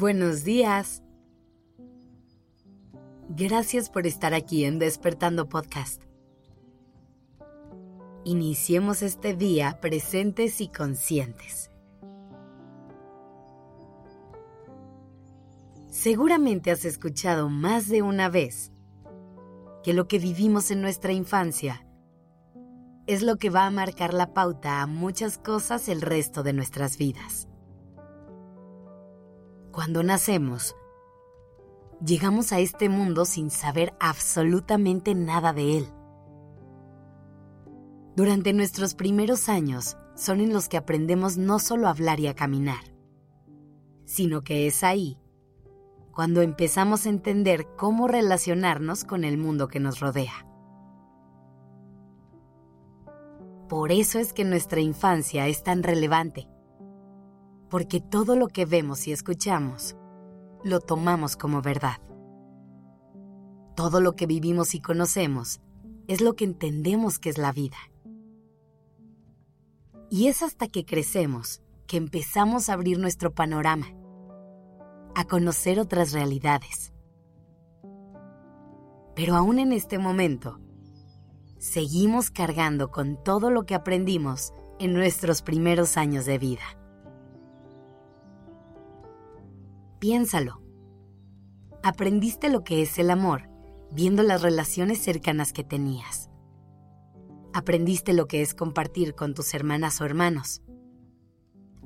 Buenos días. Gracias por estar aquí en Despertando Podcast. Iniciemos este día presentes y conscientes. Seguramente has escuchado más de una vez que lo que vivimos en nuestra infancia es lo que va a marcar la pauta a muchas cosas el resto de nuestras vidas. Cuando nacemos, llegamos a este mundo sin saber absolutamente nada de él. Durante nuestros primeros años son en los que aprendemos no solo a hablar y a caminar, sino que es ahí cuando empezamos a entender cómo relacionarnos con el mundo que nos rodea. Por eso es que nuestra infancia es tan relevante, porque todo lo que vemos y escuchamos lo tomamos como verdad. Todo lo que vivimos y conocemos es lo que entendemos que es la vida. Y es hasta que crecemos que empezamos a abrir nuestro panorama, a conocer otras realidades. Pero aún en este momento, seguimos cargando con todo lo que aprendimos en nuestros primeros años de vida. Piénsalo. Aprendiste lo que es el amor viendo las relaciones cercanas que tenías. Aprendiste lo que es compartir con tus hermanas o hermanos.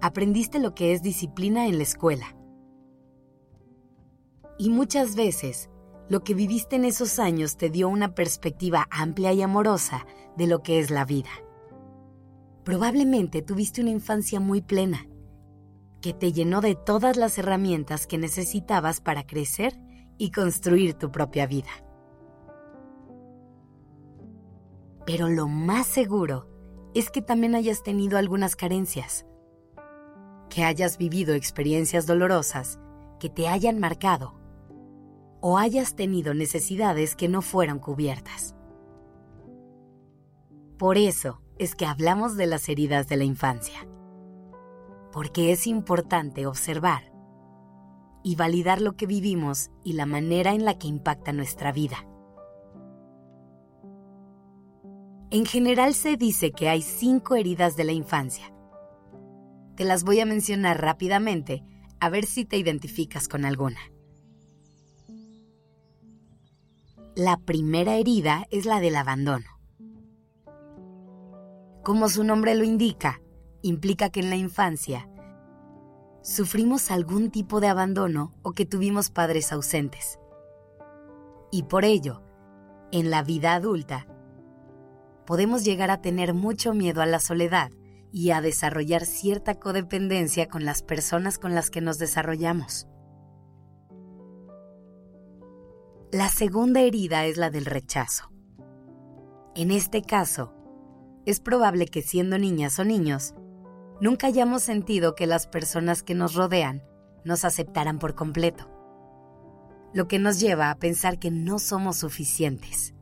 Aprendiste lo que es disciplina en la escuela. Y muchas veces lo que viviste en esos años te dio una perspectiva amplia y amorosa de lo que es la vida. Probablemente tuviste una infancia muy plena, que te llenó de todas las herramientas que necesitabas para crecer y construir tu propia vida. Pero lo más seguro es que también hayas tenido algunas carencias, que hayas vivido experiencias dolorosas que te hayan marcado o hayas tenido necesidades que no fueron cubiertas. Por eso es que hablamos de las heridas de la infancia, porque es importante observar y validar lo que vivimos y la manera en la que impacta nuestra vida. En general se dice que hay cinco heridas de la infancia. Te las voy a mencionar rápidamente a ver si te identificas con alguna. La primera herida es la del abandono. Como su nombre lo indica, implica que en la infancia sufrimos algún tipo de abandono o que tuvimos padres ausentes. Y por ello, en la vida adulta, podemos llegar a tener mucho miedo a la soledad y a desarrollar cierta codependencia con las personas con las que nos desarrollamos. La segunda herida es la del rechazo. En este caso, es probable que siendo niñas o niños, nunca hayamos sentido que las personas que nos rodean nos aceptaran por completo, lo que nos lleva a pensar que no somos suficientes,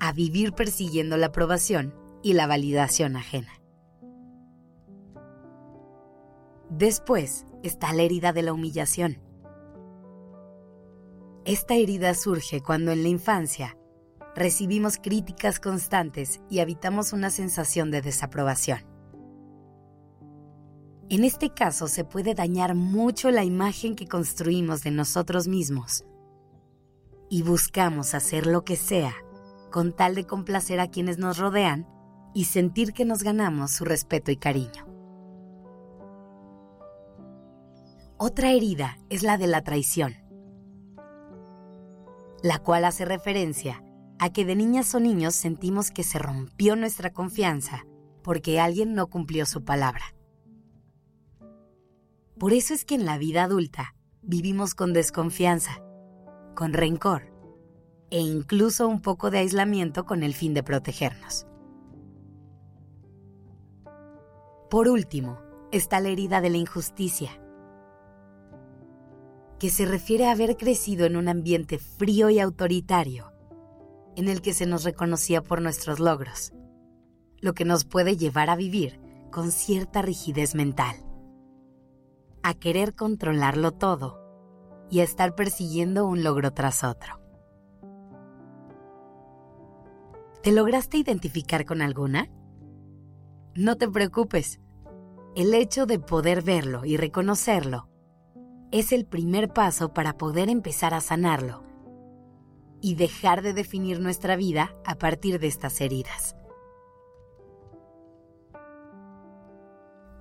a vivir persiguiendo la aprobación y la validación ajena. Después está la herida de la humillación esta herida surge cuando en la infancia recibimos críticas constantes y habitamos una sensación de desaprobación. En este caso se puede dañar mucho la imagen que construimos de nosotros mismos y buscamos hacer lo que sea con tal de complacer a quienes nos rodean y sentir que nos ganamos su respeto y cariño. Otra herida es la de la traición la cual hace referencia a que de niñas o niños sentimos que se rompió nuestra confianza porque alguien no cumplió su palabra. Por eso es que en la vida adulta vivimos con desconfianza, con rencor e incluso un poco de aislamiento con el fin de protegernos. Por último, está la herida de la injusticia que se refiere a haber crecido en un ambiente frío y autoritario, en el que se nos reconocía por nuestros logros, lo que nos puede llevar a vivir con cierta rigidez mental. A querer controlarlo todo y a estar persiguiendo un logro tras otro. ¿Te lograste identificar con alguna? No te preocupes. El hecho de poder verlo y reconocerlo es el primer paso para poder empezar a sanarlo y dejar de definir nuestra vida a partir de estas heridas.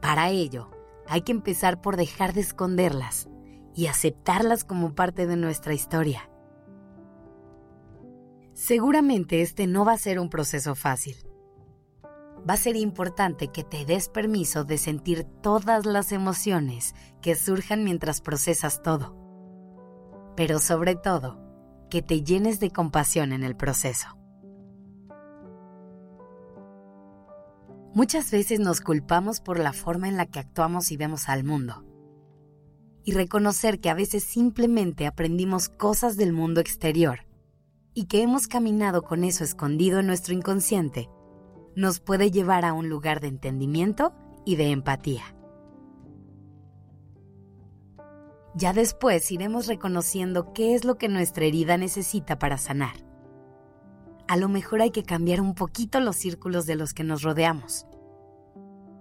Para ello, hay que empezar por dejar de esconderlas y aceptarlas como parte de nuestra historia. Seguramente este no va a ser un proceso fácil. Va a ser importante que te des permiso de sentir todas las emociones que surjan mientras procesas todo. Pero sobre todo, que te llenes de compasión en el proceso. Muchas veces nos culpamos por la forma en la que actuamos y vemos al mundo. Y reconocer que a veces simplemente aprendimos cosas del mundo exterior y que hemos caminado con eso escondido en nuestro inconsciente, nos puede llevar a un lugar de entendimiento y de empatía. Ya después iremos reconociendo qué es lo que nuestra herida necesita para sanar. A lo mejor hay que cambiar un poquito los círculos de los que nos rodeamos.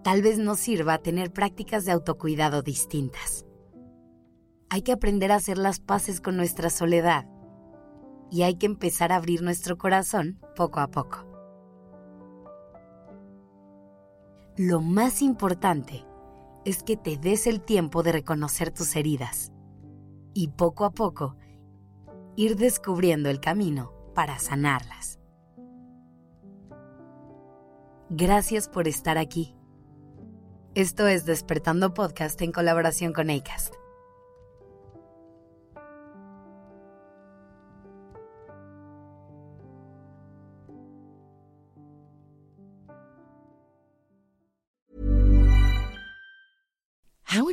Tal vez nos sirva tener prácticas de autocuidado distintas. Hay que aprender a hacer las paces con nuestra soledad y hay que empezar a abrir nuestro corazón poco a poco. Lo más importante es que te des el tiempo de reconocer tus heridas y poco a poco ir descubriendo el camino para sanarlas. Gracias por estar aquí. Esto es Despertando Podcast en colaboración con ACAST.